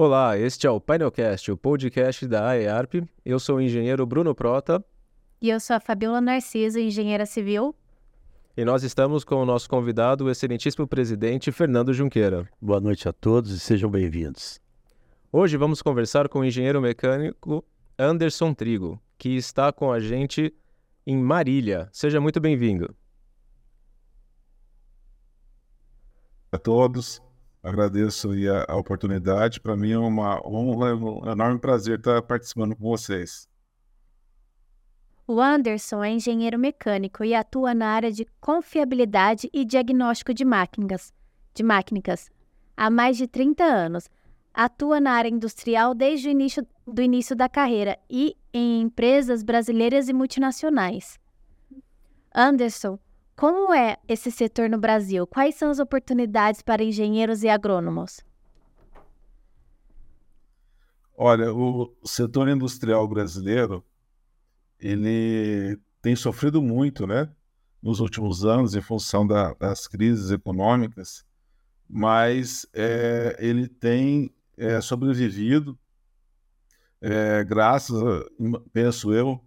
Olá, este é o Painelcast, o podcast da AEARP. Eu sou o engenheiro Bruno Prota. E eu sou a Fabiola Narciso, engenheira civil. E nós estamos com o nosso convidado, o excelentíssimo presidente Fernando Junqueira. Boa noite a todos e sejam bem-vindos. Hoje vamos conversar com o engenheiro mecânico Anderson Trigo, que está com a gente em Marília. Seja muito bem-vindo. A todos, agradeço a, a oportunidade. Para mim é uma honra, um enorme prazer estar participando com vocês. O Anderson é engenheiro mecânico e atua na área de confiabilidade e diagnóstico de máquinas, de máquinas há mais de 30 anos. Atua na área industrial desde o início, do início da carreira e em empresas brasileiras e multinacionais. Anderson, como é esse setor no Brasil? Quais são as oportunidades para engenheiros e agrônomos? Olha, o setor industrial brasileiro ele tem sofrido muito, né, nos últimos anos em função da, das crises econômicas, mas é, ele tem é, sobrevivido é, graças, penso eu,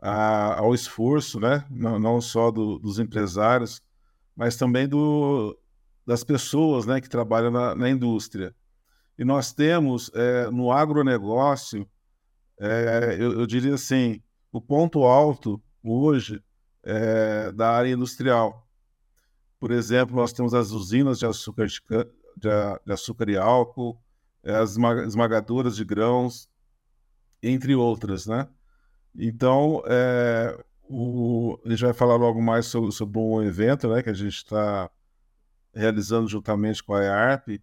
a, ao esforço, né, não, não só do, dos empresários, mas também do, das pessoas, né, que trabalham na, na indústria. E nós temos é, no agronegócio, é, eu, eu, diria assim, o ponto alto hoje é, da área industrial. Por exemplo, nós temos as usinas de açúcar, de, de açúcar e álcool, as esmagadoras de grãos, entre outras, né? Então, é, o, a gente vai falar logo mais sobre, sobre um evento né, que a gente está realizando juntamente com a EARP,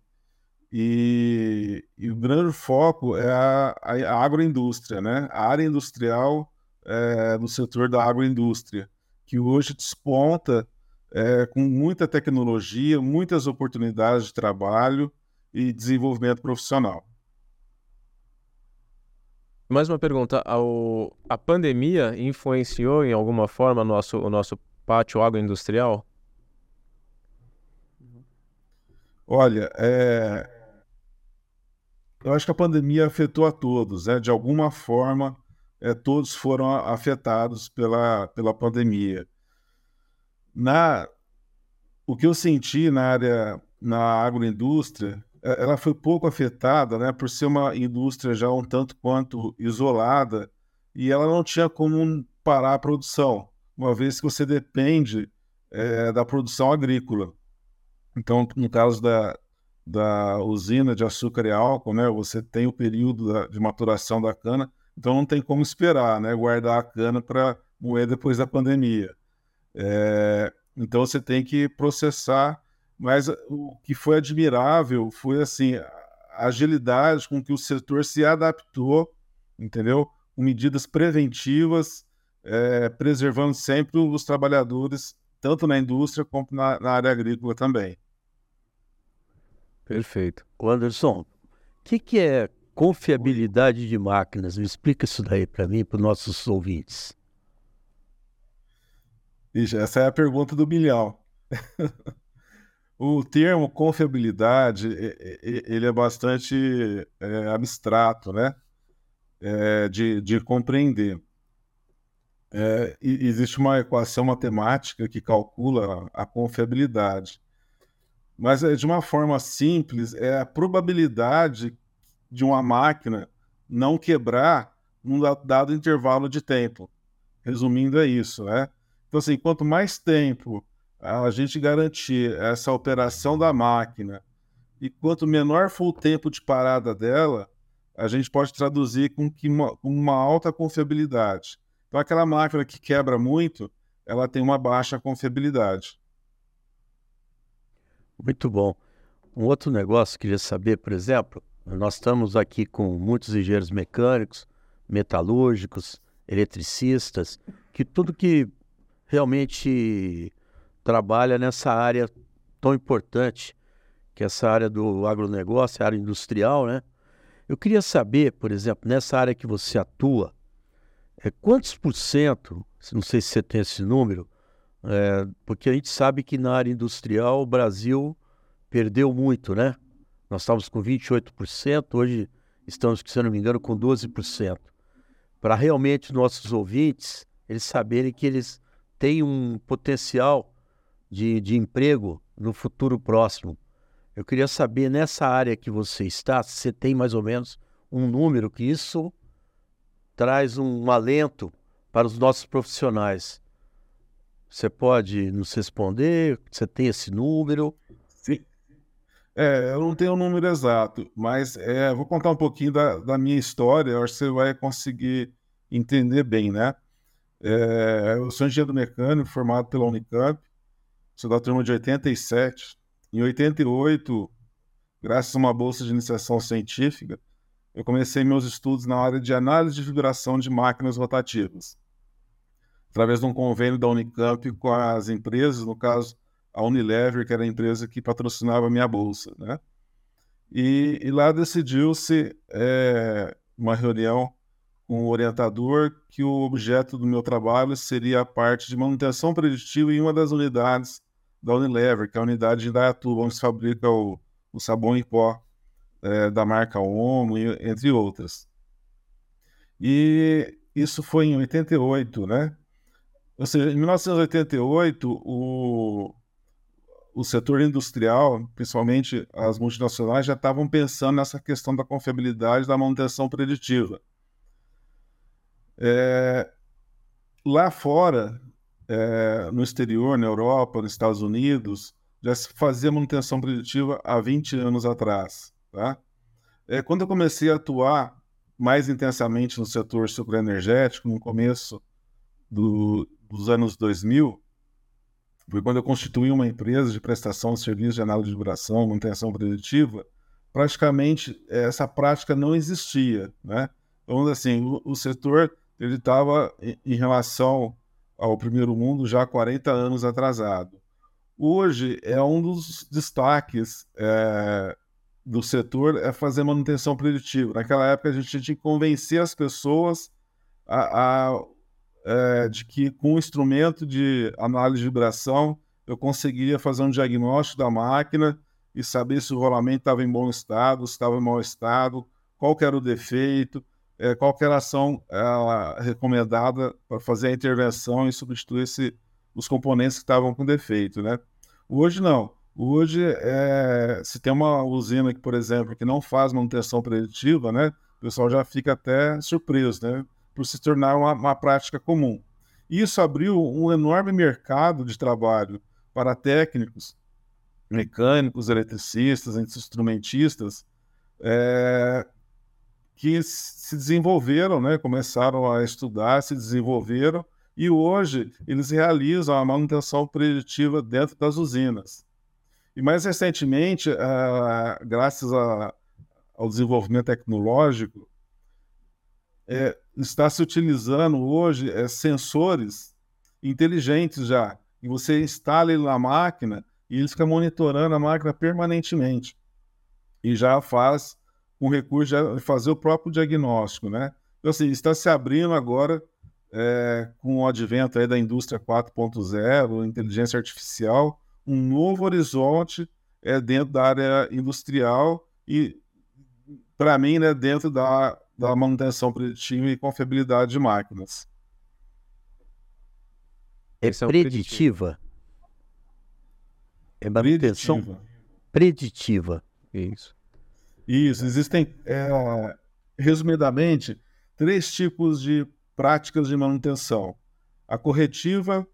e, e, o grande foco é a, a, agroindústria, né? a área industrial é, no setor da agroindústria, que hoje desponta é, com muita tecnologia, muitas oportunidades de trabalho e desenvolvimento profissional. Mais uma pergunta: a pandemia influenciou em alguma forma o nosso, o nosso pátio agroindustrial? Olha, é... eu acho que a pandemia afetou a todos, né? De alguma forma, é, todos foram afetados pela, pela pandemia. Na... O que eu senti na área, na agroindústria, ela foi pouco afetada, né, por ser uma indústria já um tanto quanto isolada e ela não tinha como parar a produção, uma vez que você depende é, da produção agrícola. Então, no caso da, da usina de açúcar e álcool, né, você tem o período da, de maturação da cana, então não tem como esperar, né, guardar a cana para moer depois da pandemia. É, então você tem que processar mas o que foi admirável foi assim a agilidade com que o setor se adaptou, entendeu? Com medidas preventivas, é, preservando sempre os trabalhadores, tanto na indústria como na, na área agrícola também. Perfeito. O Anderson, o que, que é confiabilidade de máquinas? Me explica isso daí para mim para os nossos ouvintes. Ixi, essa é a pergunta do milhão. O termo confiabilidade, ele é bastante é, abstrato, né? É, de, de compreender. É, existe uma equação matemática que calcula a confiabilidade. Mas é, de uma forma simples, é a probabilidade de uma máquina não quebrar num dado intervalo de tempo. Resumindo, é isso, né? Então, assim, quanto mais tempo a gente garantir essa operação da máquina e quanto menor for o tempo de parada dela, a gente pode traduzir com, que uma, uma alta confiabilidade. Então, aquela máquina que quebra muito, ela tem uma baixa confiabilidade. Muito bom. Um outro negócio que eu queria saber, por exemplo, nós estamos aqui com muitos engenheiros mecânicos, metalúrgicos, eletricistas, que tudo que realmente trabalha nessa área tão importante, que é essa área do agronegócio, a área industrial, né? Eu queria saber, por exemplo, nessa área que você atua, é, quantos por cento, não sei se você tem esse número, é, porque a gente sabe que na área industrial o Brasil perdeu muito, né? Nós estávamos com 28%, hoje estamos, se não me engano, com 12%. Para realmente nossos ouvintes, eles saberem que eles têm um potencial de, de emprego no futuro próximo. Eu queria saber, nessa área que você está, se você tem mais ou menos um número, que isso traz um alento para os nossos profissionais. Você pode nos responder? Você tem esse número? Sim. É, eu não tenho o um número exato, mas é, vou contar um pouquinho da, da minha história, acho que você vai conseguir entender bem, né? É, eu sou engenheiro mecânico formado pela Unicamp, sou da turma de 87. Em 88, graças a uma bolsa de iniciação científica, eu comecei meus estudos na área de análise de vibração de máquinas rotativas, através de um convênio da Unicamp com as empresas, no caso a Unilever, que era a empresa que patrocinava a minha bolsa, né? E, e lá decidiu-se é, uma reunião com o orientador que o objeto do meu trabalho seria a parte de manutenção preditiva em uma das unidades da Unilever, que é a unidade de Indaiatuba, onde se fabrica o, o sabão em pó é, da marca Omo, entre outras. E isso foi em 88, né? Ou seja, em 1988, o, o setor industrial, principalmente as multinacionais, já estavam pensando nessa questão da confiabilidade da manutenção preditiva. É, lá fora, é, no exterior, na Europa, nos Estados Unidos, já se fazia manutenção preditiva há 20 anos atrás. Tá? É, quando eu comecei a atuar mais intensamente no setor sucroenergético, no começo do, dos anos 2000, foi quando eu constituí uma empresa de prestação de serviços de análise de vibração, manutenção preditiva, praticamente essa prática não existia, né? Então, assim, o, o setor ele estava em relação ao primeiro mundo já 40 anos atrasado. Hoje é um dos destaques é, do setor é fazer manutenção preditiva. Naquela época a gente tinha que convencer as pessoas a, a é, de que com o instrumento de análise de vibração eu conseguiria fazer um diagnóstico da máquina e saber se o rolamento estava em bom estado, se estava em mau estado, qual era o defeito, é, qualquer ação é, recomendada para fazer a intervenção e substituir esse, os componentes que estavam com defeito, né? Hoje não. Hoje, é, se tem uma usina que, por exemplo, que não faz manutenção preditiva, né? O pessoal já fica até surpreso, né? Por se tornar uma, uma prática comum. Isso abriu um enorme mercado de trabalho para técnicos, mecânicos, eletricistas, instrumentistas, é, que se desenvolveram, né, começaram a estudar, se desenvolveram e hoje eles realizam a manutenção preditiva dentro das usinas. E mais recentemente, ah, graças a, ao desenvolvimento tecnológico, é, está se utilizando hoje é, sensores inteligentes já. E você instala ele na máquina e ele fica monitorando a máquina permanentemente. E já faz com recurso de fazer o próprio diagnóstico, né? Então, assim, está se abrindo agora, é, com o advento aí da indústria 4.0, inteligência artificial, um novo horizonte é, dentro da área industrial e, para mim, né, dentro da, da manutenção preditiva e confiabilidade de máquinas. É preditiva? É manutenção preditiva. preditiva. Isso. Isso, existem, é, resumidamente, três tipos de práticas de manutenção: a corretiva,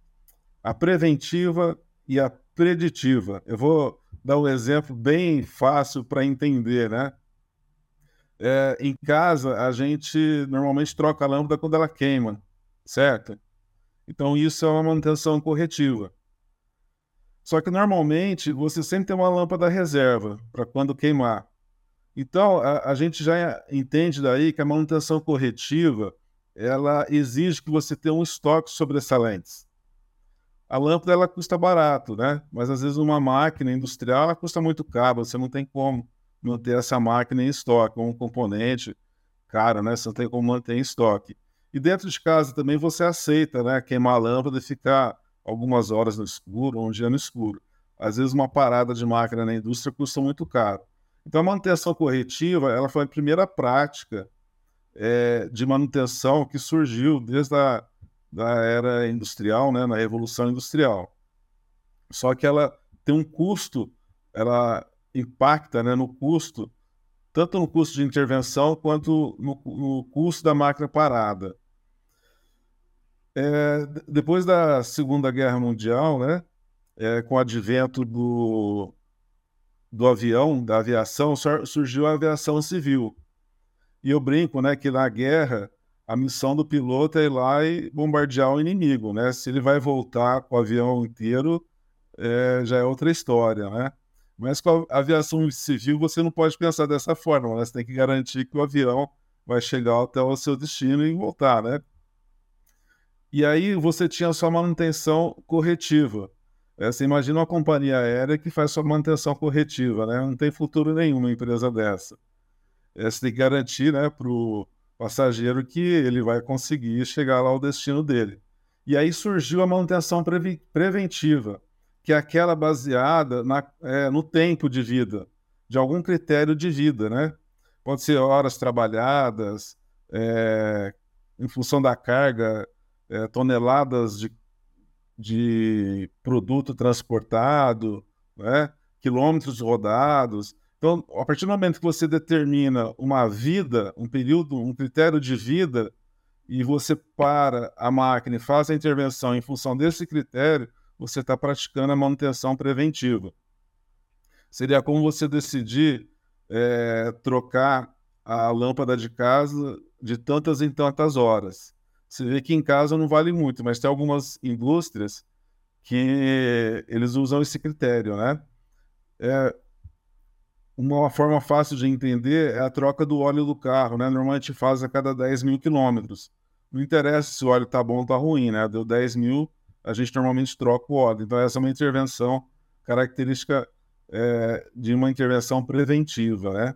a preventiva e a preditiva. Eu vou dar um exemplo bem fácil para entender, né? É, em casa, a gente normalmente troca a lâmpada quando ela queima, certo? Então, isso é uma manutenção corretiva. Só que normalmente você sempre tem uma lâmpada reserva para quando queimar. Então, a, a, gente já entende daí que a manutenção corretiva ela exige que você tenha um estoque sobressalentes. A lâmpada ela custa barato, né? Mas às vezes uma máquina industrial ela custa muito caro, você não tem como manter essa máquina em estoque, um componente caro, né? Você não tem como manter em estoque. E dentro de casa também você aceita, né? Queimar a lâmpada e ficar algumas horas no escuro, um dia no escuro. Às vezes uma parada de máquina na indústria custa muito caro. Então, a manutenção corretiva ela foi a primeira prática é, de manutenção que surgiu desde a da era industrial, né, na Revolução Industrial. Só que ela tem um custo, ela impacta né, no custo, tanto no custo de intervenção quanto no, no custo da máquina parada. É, depois da Segunda Guerra Mundial, né, é, com o advento do, do avião, da aviação, surgiu a aviação civil. E eu brinco, né, que na guerra a missão do piloto é ir lá e bombardear o inimigo, né? Se ele vai voltar com o avião inteiro, é, já é outra história, né? Mas com a aviação civil você não pode pensar dessa forma, né? Você tem que garantir que o avião vai chegar até o seu destino e voltar, né? E aí você tinha sua manutenção corretiva. É, você imagina uma companhia aérea que faz sua manutenção corretiva, né? Não tem futuro nenhum uma empresa dessa. Você tem que garantir, né, para o passageiro que ele vai conseguir chegar lá ao destino dele. E aí surgiu a manutenção pre preventiva, que é aquela baseada na, é, no tempo de vida, de algum critério de vida, né? Pode ser horas trabalhadas, é, em função da carga, é, toneladas de, de produto transportado, né? quilômetros rodados. Então, a partir do momento que você determina uma vida, um período, um critério de vida, e você para a máquina e faz a intervenção em função desse critério, você está praticando a manutenção preventiva. Seria como você decidir é, trocar a lâmpada de casa de tantas em tantas horas. Você vê que em casa não vale muito, mas tem algumas indústrias que eles usam esse critério, né? É, uma forma fácil de entender é a troca do óleo do carro, né? Normalmente faz a cada 10 mil quilômetros. Não interessa se o óleo tá bom ou tá ruim, né? Deu 10 mil, a gente normalmente troca o óleo. Então, essa é uma intervenção característica é, de uma intervenção preventiva, né?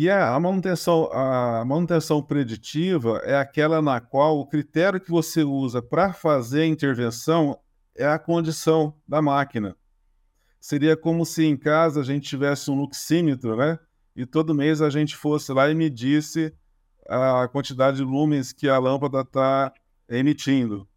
E a manutenção, a manutenção preditiva é aquela na qual o critério que você usa para fazer a intervenção é a condição da máquina seria como se em casa a gente tivesse um luxímetro, né? E todo mês a gente fosse lá e medisse a quantidade de lumens que a lâmpada está emitindo.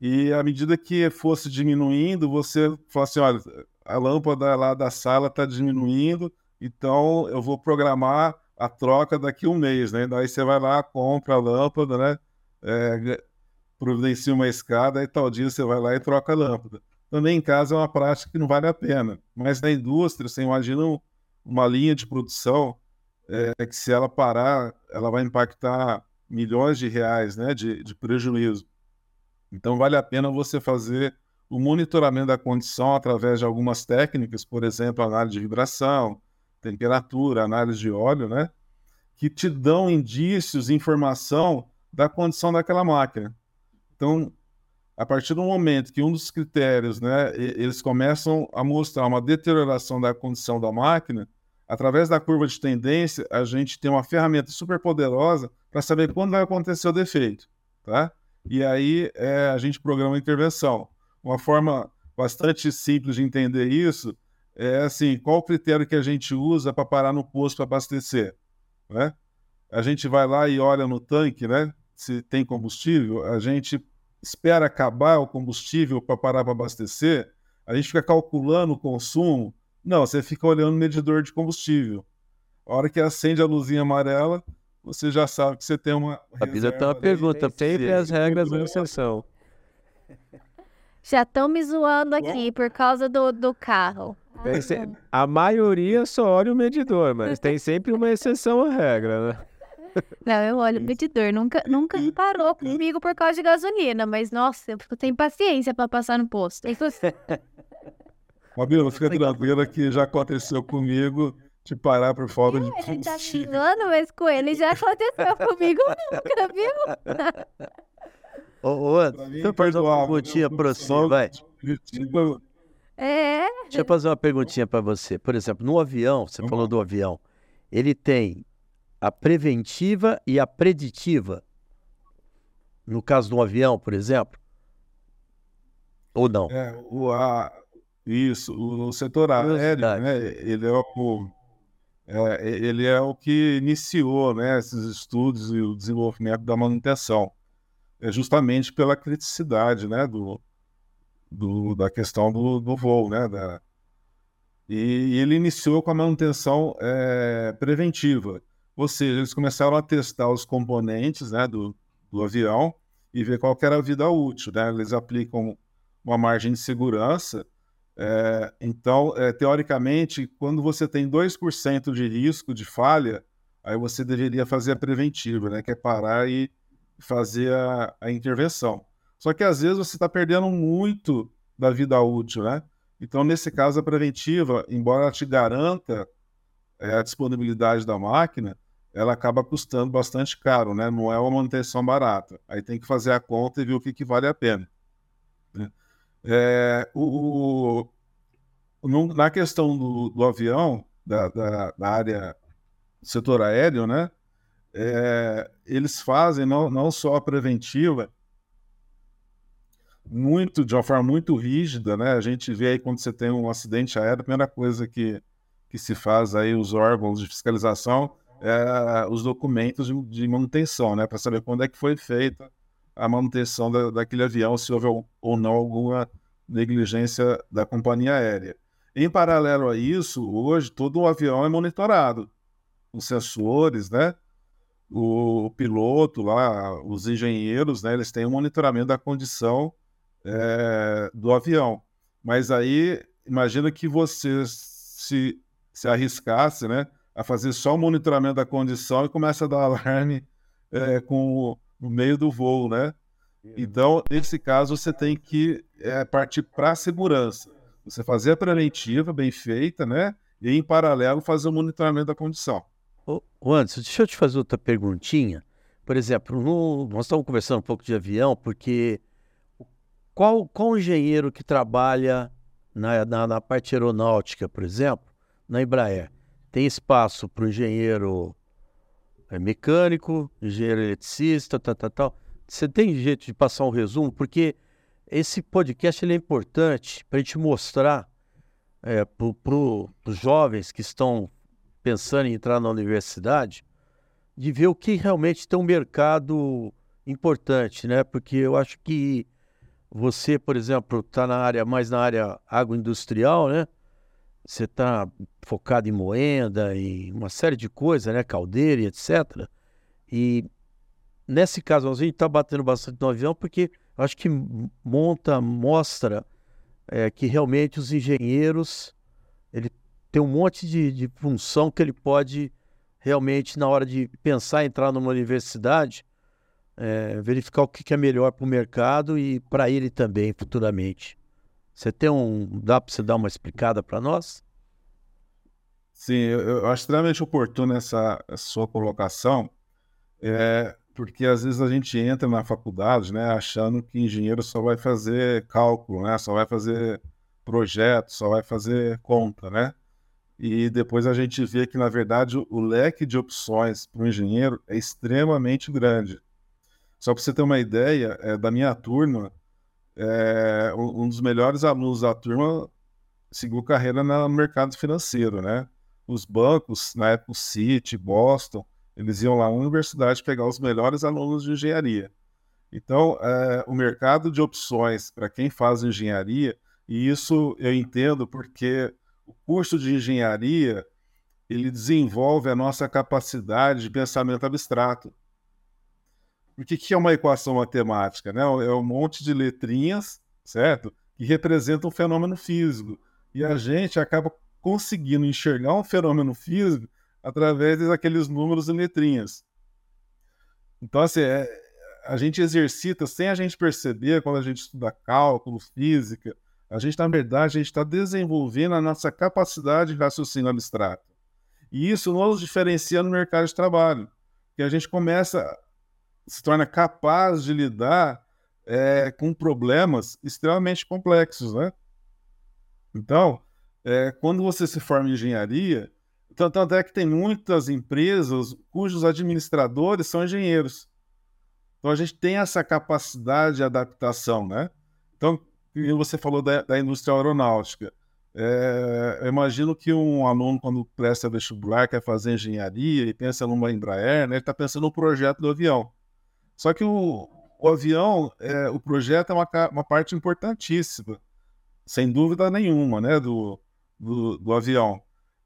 E à medida que fosse diminuindo, você fala assim: olha, a lâmpada lá da sala está diminuindo, então eu vou programar a troca daqui a um mês, né? Daí você vai lá, compra a lâmpada, né? É, providencia uma escada e tal dia você vai lá e troca a lâmpada também em casa é uma prática que não vale a pena. Mas na indústria, você imagina uma linha de produção é, que se ela parar, ela vai impactar milhões de reais né, de, de prejuízo. Então vale a pena você fazer o monitoramento da condição através de algumas técnicas, por exemplo, análise de vibração, temperatura, análise de óleo, né? Que te dão indícios, informação da condição daquela máquina. Então, a partir do momento que um dos critérios, né, eles começam a mostrar uma deterioração da condição da máquina, através da curva de tendência, a gente tem uma ferramenta super poderosa para saber quando vai acontecer o defeito, tá? E aí é, a gente programa a intervenção. Uma forma bastante simples de entender isso é assim, qual o critério que a gente usa para parar no posto para abastecer, né? A gente vai lá e olha no tanque, né? Se tem combustível, a gente espera acabar o combustível para parar para abastecer, a gente fica calculando o consumo. Não, você fica olhando o medidor de combustível. A hora que acende a luzinha amarela, você já sabe que você tem uma. A Pisa tem uma pergunta: sempre as regras da exceção. Já estão me zoando aqui por causa do, do carro. A maioria só olha o medidor, mas tem sempre uma exceção à regra, né? Não, eu olho o medidor. Nunca, nunca parou comigo por causa de gasolina, mas nossa, eu fico sem paciência para passar no posto. Mabila, fica tranquila que já aconteceu comigo de parar por falta de Ele tá xingando, mas com ele já aconteceu comigo nunca, viu? Ô, ô, deixa eu fazer uma perguntinha para você, vai. É. Deixa eu fazer uma perguntinha para você. Por exemplo, no avião, você falou do avião, ele tem a preventiva e a preditiva? No caso de um avião, por exemplo? Ou não? É, o, a, Isso, o setor aéreo, né, ele é o, é, ele é o que iniciou né, esses estudos e o desenvolvimento da manutenção, é justamente pela criticidade né, do, do, da questão do, do voo, né, da, e, e, ele iniciou com a manutenção é, preventiva, ou seja, eles começaram a testar os componentes né, do, do avião e ver qual era a vida útil. Né? Eles aplicam uma margem de segurança. É, então, é, teoricamente, quando você tem 2% de risco de falha, aí você deveria fazer a preventiva, né? que é parar e fazer a, a intervenção. Só que às vezes você está perdendo muito da vida útil, né? Então, nesse caso, a preventiva, embora ela te garanta é, a disponibilidade da máquina, ela acaba custando bastante caro, né? Não é uma manutenção barata. Aí tem que fazer a conta e ver o que, que vale a pena. Né? É, o, o, na questão do, do avião, da, da, da, área do setor aéreo, né? É, eles fazem não, não só a preventiva, muito de uma forma muito rígida, né? A gente vê aí quando você tem um acidente aéreo, a primeira coisa que, que se faz aí os órgãos de fiscalização é, os documentos de, de manutenção, né, para saber quando é que foi feita a manutenção da, daquele avião, se houve ou não alguma negligência da companhia aérea. Em paralelo a isso, hoje todo o avião é monitorado, com sensores, né? O, o piloto lá, os engenheiros, né? Eles têm um monitoramento da condição é, do avião. Mas aí, imagina que você se, se arriscasse, né? a fazer só o monitoramento da condição e começa a dar alarme é, com o, no meio do voo, né? Então, nesse caso, você tem que é, partir para a segurança. Você fazer a preventiva bem feita, né? E, em paralelo, fazer o monitoramento da condição. Ô, Anderson, deixa eu te fazer outra perguntinha. Por exemplo, no, nós estamos conversando um pouco de avião, porque qual, qual engenheiro que trabalha na, na, na parte aeronáutica, por exemplo, na Embraer, tem espaço para o engenheiro é, mecânico, engenheiro eletricista, tal, tal, tal. Você tem jeito de passar um resumo? Porque esse podcast ele é importante para a gente mostrar é, para os jovens que estão pensando em entrar na universidade, de ver o que realmente tem um mercado importante, né? Porque eu acho que você, por exemplo, está na área mais na área agroindustrial, né? você está focado em moenda, em uma série de coisas, né? Caldeira etc. E nesse caso, a gente está batendo bastante no avião porque acho que monta, mostra é, que realmente os engenheiros ele tem um monte de, de função que ele pode realmente, na hora de pensar em entrar numa universidade, é, verificar o que, é melhor para o mercado e para ele também futuramente. Você tem um. Dá para você dar uma explicada para nós? Sim, eu, eu, acho extremamente oportuna essa, essa sua colocação, é, porque às vezes a gente entra na faculdade né, achando que engenheiro só vai fazer cálculo, né, só vai fazer projeto, só vai fazer conta, né? E depois a gente vê que, na verdade, o leque de opções para o engenheiro é extremamente grande. Só para você ter uma ideia, é, da minha turma, é, um dos melhores alunos da turma seguiu carreira no mercado financeiro, né? Os bancos, na época o Citi, Boston, eles iam lá na universidade pegar os melhores alunos de engenharia. Então, é, o mercado de opções para quem faz engenharia, e isso eu entendo porque o curso de engenharia ele desenvolve a nossa capacidade de pensamento abstrato. O que, é uma equação matemática? Né? É um monte de letrinhas, certo? Que representam um fenômeno físico. E a gente acaba conseguindo enxergar um fenômeno físico através daqueles números e letrinhas. Então, assim, é, a gente exercita sem a gente perceber quando a gente estuda cálculo, física. A gente, na verdade, a gente está desenvolvendo a nossa capacidade de raciocínio abstrato. E isso nos diferencia no mercado de trabalho. Que a gente começa se torna capaz de lidar é, com problemas extremamente complexos, né? Então, é, quando você se forma em engenharia, tanto é que tem muitas empresas cujos administradores são engenheiros. Então a gente tem essa capacidade de adaptação, né? Então, você falou da, da indústria aeronáutica. É, eu imagino que um aluno, quando presta vestibular, quer fazer engenharia e pensa numa Embraer, né, ele está pensando no projeto do avião. Só que o, o avião, é, o projeto é uma, uma parte importantíssima, sem dúvida nenhuma, né, do, do, do avião.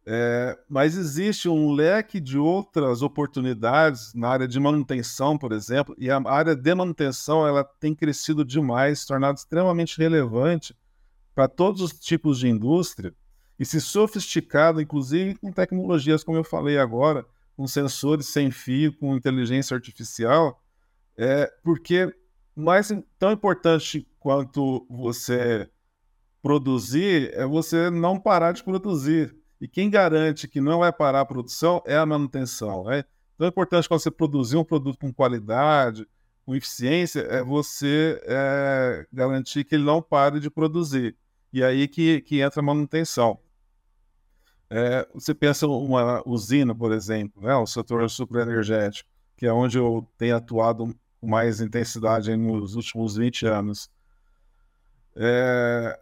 É, mas existe um leque de outras oportunidades na área de manutenção, por exemplo, e a área de manutenção ela tem crescido demais, tornado extremamente relevante para todos os tipos de indústria e se sofisticado, inclusive com tecnologias, como eu falei agora, com sensores sem fio, com inteligência artificial, é, porque mais tão importante quanto você produzir é você não parar de produzir. E quem garante que não vai parar a produção é a manutenção. Né? É importante quando você produzir um produto com qualidade, com eficiência, é você é, garantir que ele não pare de produzir. E aí que, que entra a manutenção. É, você pensa uma usina, por exemplo, né, o setor superenergético, que é onde eu tenho atuado com mais intensidade nos últimos 20 anos. É,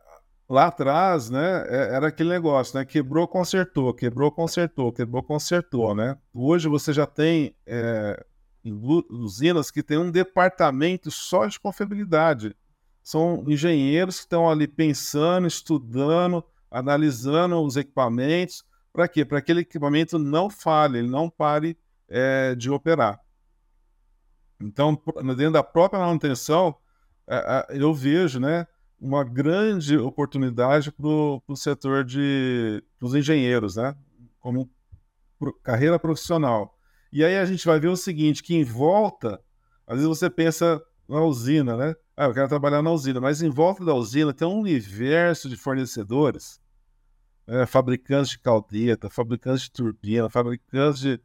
lá atrás, né, é, era aquele negócio, né, quebrou, consertou, quebrou, consertou, quebrou, consertou, né? Hoje você já tem é, usinas que tem um departamento só de confiabilidade. São engenheiros que estão ali pensando, estudando, analisando os equipamentos. Para quê? Para que aquele equipamento não falhe, ele não pare é, de operar. Então, dentro da própria manutenção, é, é, eu vejo, né, uma grande oportunidade para o setor de os engenheiros, né? Como carreira profissional. E aí a gente vai ver o seguinte, que em volta, às vezes você pensa na usina, né? Ah, eu quero trabalhar na usina, mas em volta da usina tem um universo de fornecedores, né? fabricantes de caldeta, fabricantes de turbina, fabricantes de,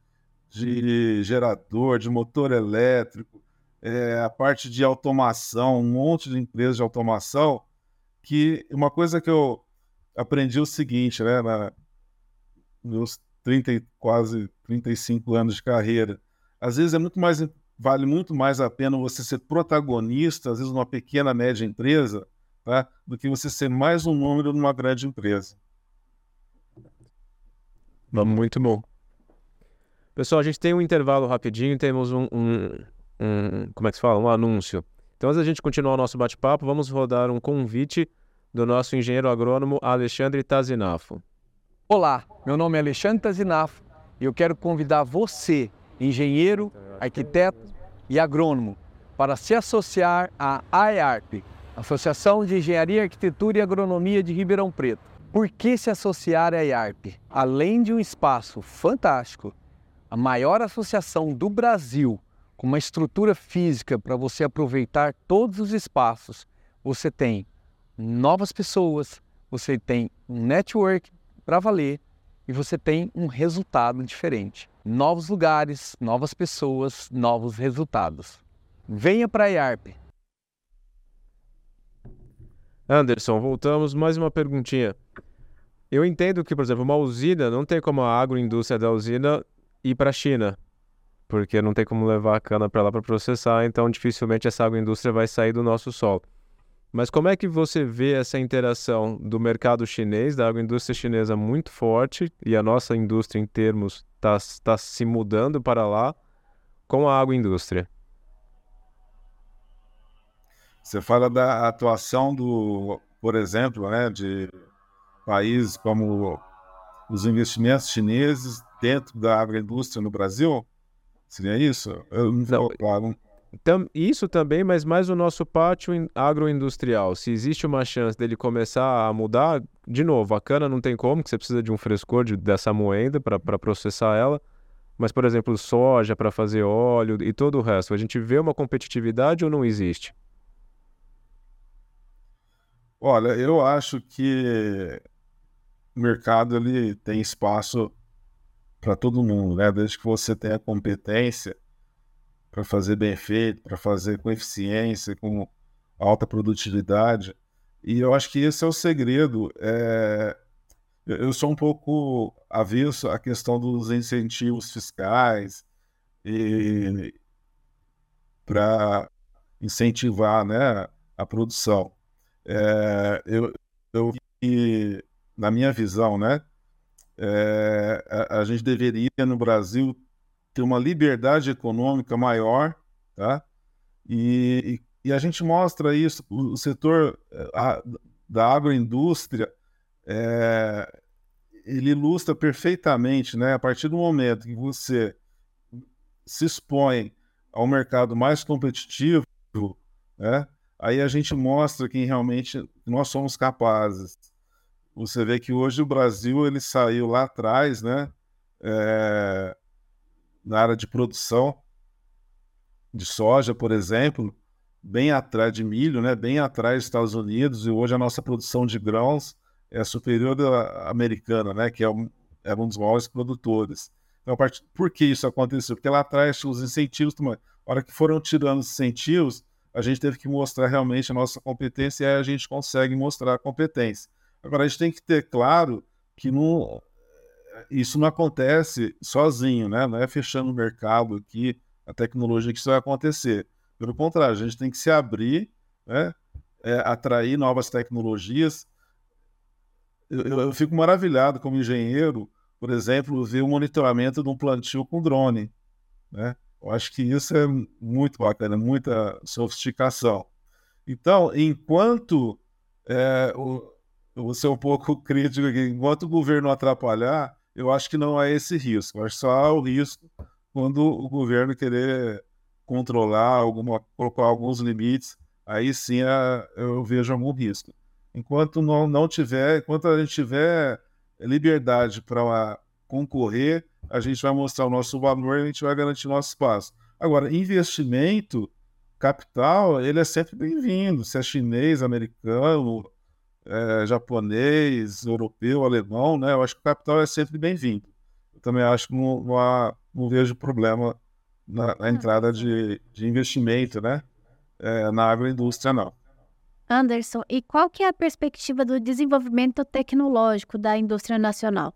de gerador, de motor elétrico, é, a parte de automação, um monte de empresas de automação que uma coisa que eu aprendi é o seguinte, né, na, meus 30 quase 35 anos de carreira, às vezes é muito mais vale muito mais a pena você ser protagonista, às vezes numa pequena média empresa, tá, do que você ser mais um número numa grande empresa. Muito bom. Pessoal, a gente tem um intervalo rapidinho, temos um, um, um como é que se fala, um anúncio. Então, antes da gente continuar o nosso bate-papo, vamos rodar um convite do nosso engenheiro agrônomo Alexandre Tazinafo. Olá, meu nome é Alexandre Tazinafo e eu quero convidar você, engenheiro, arquiteto e agrônomo, para se associar à AEARP, Associação de Engenharia, Arquitetura e Agronomia de Ribeirão Preto. Por que se associar à AEARP? Além de um espaço fantástico, a maior associação do Brasil com uma estrutura física para você aproveitar todos os espaços, você tem novas pessoas, você tem um network para valer e você tem um resultado diferente. Novos lugares, novas pessoas, novos resultados. Venha para a IARP. Anderson, voltamos mais uma perguntinha. Eu entendo que, por exemplo, uma usina não tem como a agroindústria da usina ir para a China porque não tem como levar a cana para lá para processar, então dificilmente essa agroindústria vai sair do nosso solo. Mas como é que você vê essa interação do mercado chinês, da agroindústria chinesa muito forte, e a nossa indústria em termos está tá se mudando para lá, com a agroindústria? Você fala da atuação do, por exemplo, né, de países como os investimentos chineses dentro da agroindústria no Brasil? Seria isso? Eu não, não claro. Tam, isso também, mas mais o nosso pátio agroindustrial. Se existe uma chance dele começar a mudar, de novo, a cana não tem como, que você precisa de um frescor de, dessa moenda para processar ela. Mas, por exemplo, soja para fazer óleo e todo o resto, a gente vê uma competitividade ou não existe? Olha, eu acho que o mercado ele tem espaço para todo mundo, né? Desde que você tenha competência para fazer bem feito, para fazer com eficiência, com alta produtividade. E eu acho que esse é o segredo. É... Eu sou um pouco avesso à questão dos incentivos fiscais e para incentivar né, a produção. É... Eu, eu na minha visão, né, é, a, a, gente deveria no Brasil ter uma liberdade econômica maior, tá? E, e, e a gente mostra isso, o, setor a, da agroindústria, é, ele ilustra perfeitamente, né? A partir do momento que você se expõe ao mercado mais competitivo, né? Aí a gente mostra quem realmente nós somos capazes. Você vê que hoje o Brasil ele saiu lá atrás, né? É, na área de produção de soja, por exemplo, bem atrás de milho, né? Bem atrás dos Estados Unidos e hoje a nossa produção de grãos é superior à americana, né? Que é um, é um dos maiores produtores. Então, por que isso aconteceu? Porque lá atrás os incentivos, a hora que foram tirando os incentivos, a gente teve que mostrar realmente a nossa competência e aí a gente consegue mostrar a competência. Agora, a gente tem que ter claro que isso não acontece sozinho, né? Não é fechando o mercado aqui, a tecnologia que isso vai acontecer. Pelo contrário, a gente tem que se abrir, né? É, atrair novas tecnologias. Eu, eu, eu, fico maravilhado como engenheiro, por exemplo, ver o monitoramento de um plantio com drone, né? Eu acho que isso é muito bacana, muita sofisticação. Então, enquanto é, o, eu vou ser um pouco crítico aqui, enquanto o governo atrapalhar, eu acho que não há esse risco. Acho só há o risco quando o governo querer controlar, alguma, colocar alguns limites, aí sim eu vejo algum risco. Enquanto não, não tiver, enquanto a gente tiver liberdade para concorrer, a gente vai mostrar o nosso valor e a gente vai garantir nosso espaço. Agora, investimento, capital, ele é sempre bem-vindo, se é chinês, americano, é, japonês, europeu, alemão, né? Eu acho que o capital é sempre bem-vindo. Eu também acho que não, não, há, não vejo problema na, na entrada de, de, investimento, né? É, na agroindústria, não. Anderson, e qual que é a perspectiva do desenvolvimento tecnológico da indústria nacional?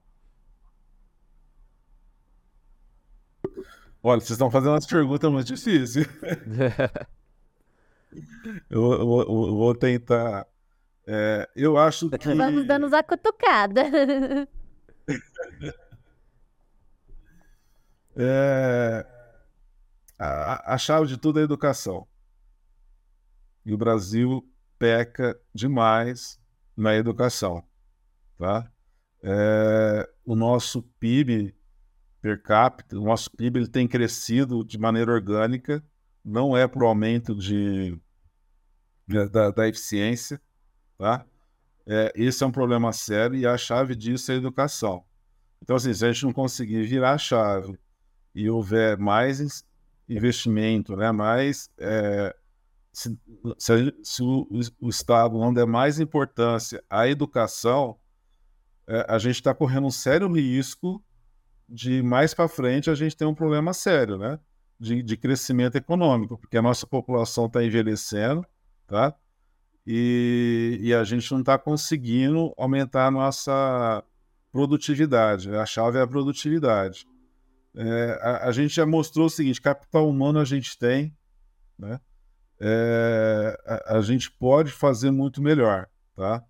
Olha, vocês estão fazendo umas perguntas muito difíceis. eu, eu, eu, vou tentar. É, eu acho que. Vamos dando a cutucada. é, a, a chave de tudo é a educação. E o Brasil peca demais na educação. Tá? É, o nosso PIB per capita, o nosso PIB ele tem crescido de maneira orgânica, não é por aumento de, da, da eficiência, tá? É, esse é um problema sério e a chave disso é a educação. Então, assim, se a gente não conseguir virar a chave e houver mais investimento, né, mais é, se, se, se o, o, Estado não der mais importância à educação, é, a gente está correndo um sério risco de mais para frente a gente ter um problema sério, né? De, de crescimento econômico, porque a nossa população está envelhecendo, tá? E, e a gente não está conseguindo aumentar a nossa produtividade. A chave é a produtividade. É, a, a, gente já mostrou o seguinte: capital humano a gente tem, né? É, a, a, gente pode fazer muito melhor, tá?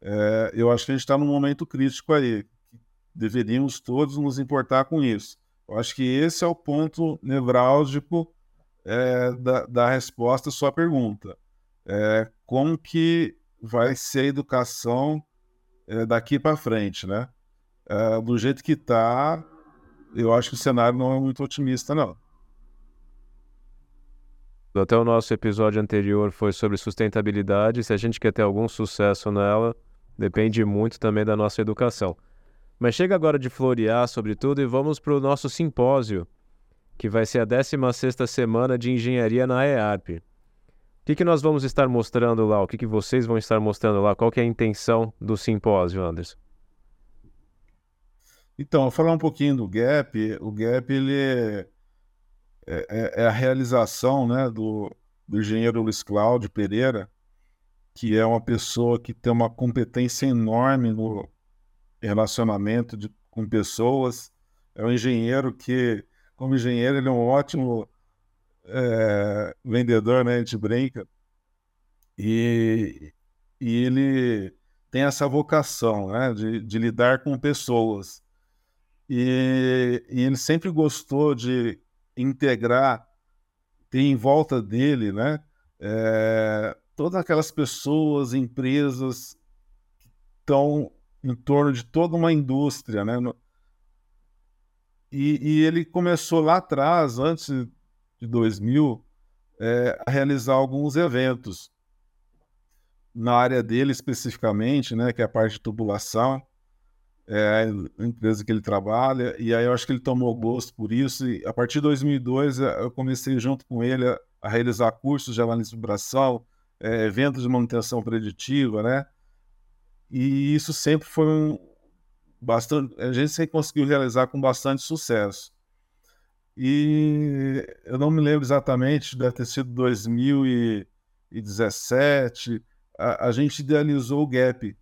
É, eu acho que a gente está num momento crítico aí deveríamos todos nos importar com isso. Eu acho que esse é o ponto nevrálgico é, da, da, resposta à sua pergunta. É, como que vai ser a educação é, daqui para frente, né? É, do jeito que está, eu acho que o cenário não é muito otimista, não. Até o nosso episódio anterior foi sobre sustentabilidade. Se a gente quer ter algum sucesso nela, depende muito também da nossa educação. Mas chega agora de florear sobre tudo e vamos para o nosso simpósio, que vai ser a 16ª semana de engenharia na EARP. O que, que nós vamos estar mostrando lá? O que, que vocês vão estar mostrando lá? Qual que é a intenção do simpósio, Anderson? Então, vou falar um pouquinho do GAP. O GAP ele é, é, é a realização né, do, do engenheiro Luiz Cláudio Pereira, que é uma pessoa que tem uma competência enorme no, relacionamento de, com pessoas. É um engenheiro que, como engenheiro, ele é um ótimo é, vendedor, né? A gente brinca. E, e ele tem essa vocação né, de, de lidar com pessoas. E, e, ele sempre gostou de integrar, ter em volta dele né, é, todas aquelas pessoas, empresas que estão em torno de toda uma indústria. Né? E, e ele começou lá atrás, antes de 2000, é, a realizar alguns eventos na área dele especificamente, né, que é a parte de tubulação, é a empresa que ele trabalha, e aí eu acho que ele tomou gosto por isso, e a partir de 2002 é, eu comecei junto com ele a, a realizar cursos de análise de vibração, é, eventos de manutenção preditiva, né, e isso sempre foi um bastante, a gente sempre conseguiu realizar com bastante sucesso. E eu não me lembro exatamente, deve ter sido 2017, a, a gente idealizou o GAP,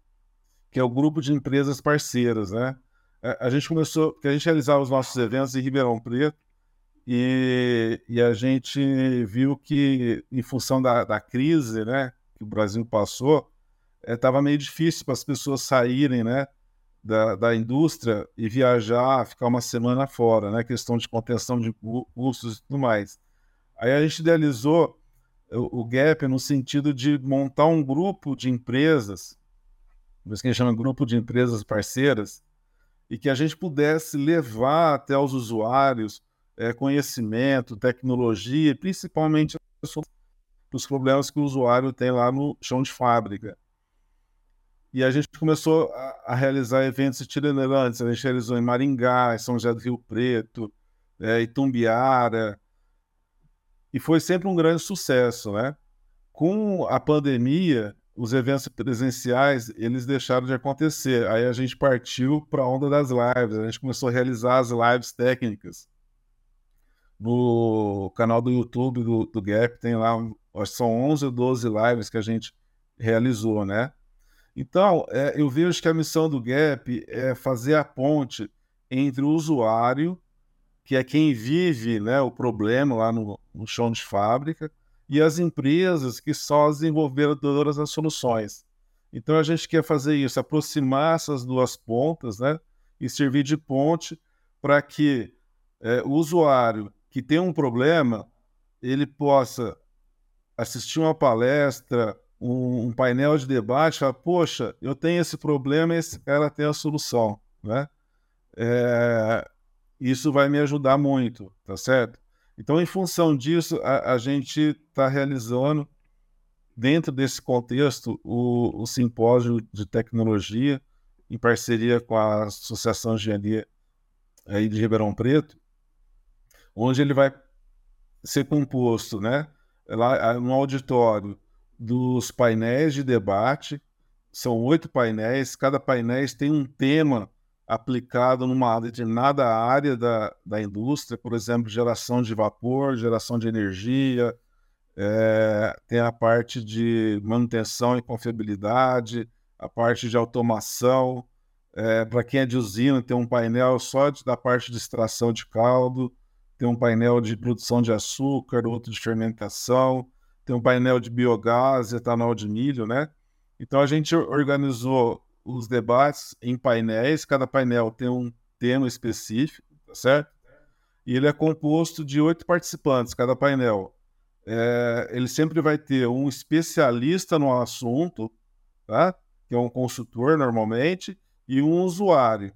que é o grupo de empresas parceiras, né? A, a gente começou, que a gente realizava os nossos eventos em Ribeirão Preto e, e a gente viu que, em função da, da crise, né, que o Brasil passou, estava é, meio difícil para as pessoas saírem, né, da, da indústria e viajar, ficar uma semana fora, né, questão de contenção de custos e tudo mais. Aí a gente idealizou o, gap no sentido de montar um grupo de empresas, por isso que a gente chama grupo de empresas parceiras, e que a gente pudesse levar até os usuários é, conhecimento, tecnologia, principalmente os problemas que o usuário tem lá no chão de fábrica. E a gente começou a, a realizar eventos itinerantes. A gente realizou em Maringá, em São José do Rio Preto, é, Itumbiara, e foi sempre um grande sucesso, né? Com a pandemia, os eventos presenciais eles deixaram de acontecer. Aí a gente partiu para a onda das lives. A gente começou a realizar as lives técnicas no canal do YouTube do, do Gap. Tem lá, acho que são 11 ou 12 lives que a gente realizou, né? Então, é, eu vejo que a missão do Gap é fazer a ponte entre o usuário que é quem vive né, o problema lá no, no chão de fábrica, e as empresas que são as desenvolvedoras das soluções. Então a gente quer fazer isso, aproximar essas duas pontas, né, e servir de ponte para que é, o usuário que tem um problema ele possa assistir uma palestra, um, um painel de debate, falar, poxa, eu tenho esse problema, esse cara tem a solução, né? É, isso vai me ajudar muito, tá certo? Então, em função disso, a, a gente está realizando, dentro desse contexto, o, o, simpósio de tecnologia, em parceria com a Associação de Engenharia aí de Ribeirão Preto, onde ele vai ser composto, né, lá no auditório dos painéis de debate, são oito painéis, cada painel tem um tema aplicado numa determinada área da, da indústria, por exemplo, geração de vapor, geração de energia, é, tem a parte de manutenção e confiabilidade, a parte de automação. É, Para quem é de usina, tem um painel só de, da parte de extração de caldo, tem um painel de produção de açúcar, outro de fermentação, tem um painel de biogás, etanol de milho, né? Então a gente organizou os debates em painéis, cada painel tem um tema específico, tá certo? E ele é composto de oito participantes, cada painel. É, ele sempre vai ter um especialista no assunto, tá? que é um consultor normalmente, e um usuário.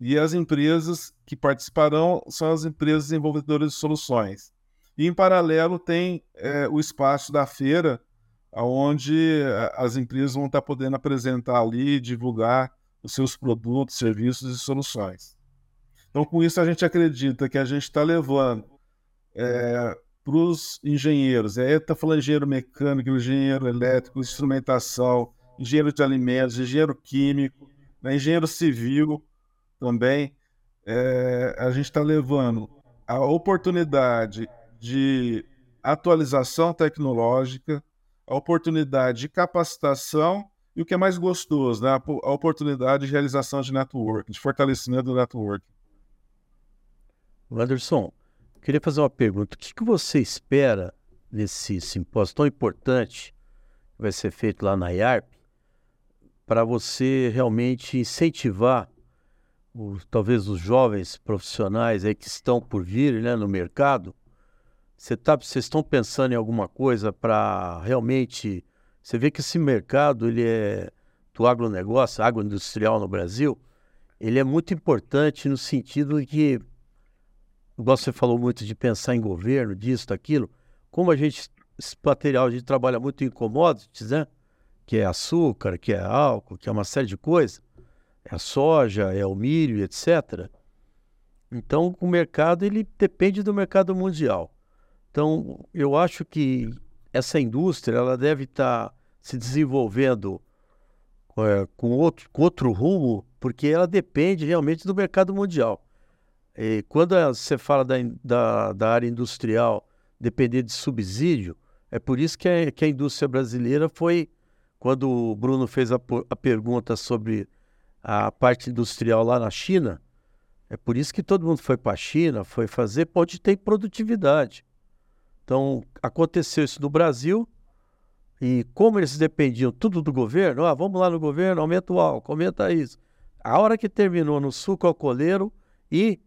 E as empresas que participarão são as empresas desenvolvedoras de soluções. E em paralelo tem é, o espaço da feira, onde eh, as empresas vão estar podendo apresentar ali, divulgar os seus produtos, serviços e soluções. Então, com isso, a gente acredita que a gente está levando é, para os engenheiros, é, está falando engenheiro mecânico, engenheiro elétrico, instrumentação, engenheiro de alimentos, engenheiro químico, né, engenheiro civil também, é, a gente está levando a oportunidade de atualização tecnológica, a oportunidade de capacitação e o que é mais gostoso, né? a oportunidade de realização de network, de fortalecimento do network. Anderson, queria fazer uma pergunta. O que, que você espera nesse simpósio tão importante que vai ser feito lá na IARP para você realmente incentivar os, talvez os jovens profissionais aí que estão por vir né, no mercado? Você tá, vocês estão pensando em alguma coisa para realmente... Você vê que esse mercado ele é do agronegócio, agroindustrial no Brasil, ele é muito importante no sentido de que, igual você falou muito de pensar em governo, disso, daquilo, como a gente, esse material, a gente trabalha muito em commodities, né? Que é açúcar, que é álcool, que é uma série de coisas, é a soja, é o milho, etc. Então, o mercado, ele depende do mercado mundial. Então, eu acho que essa indústria, ela deve estar tá se desenvolvendo é, com, outro, com outro rumo, porque ela depende realmente do mercado mundial. E quando você fala da, da, da, área industrial depender de subsídio, é por isso que a, que a indústria brasileira foi, quando o Bruno fez a, a pergunta sobre a parte industrial lá na China, é por isso que todo mundo foi para a China, foi fazer, pode ter produtividade. Então, aconteceu isso no Brasil, e como eles dependiam tudo do governo, ah, vamos lá no governo, aumenta o álcool, aumenta isso. A hora que terminou no suco alcooleiro e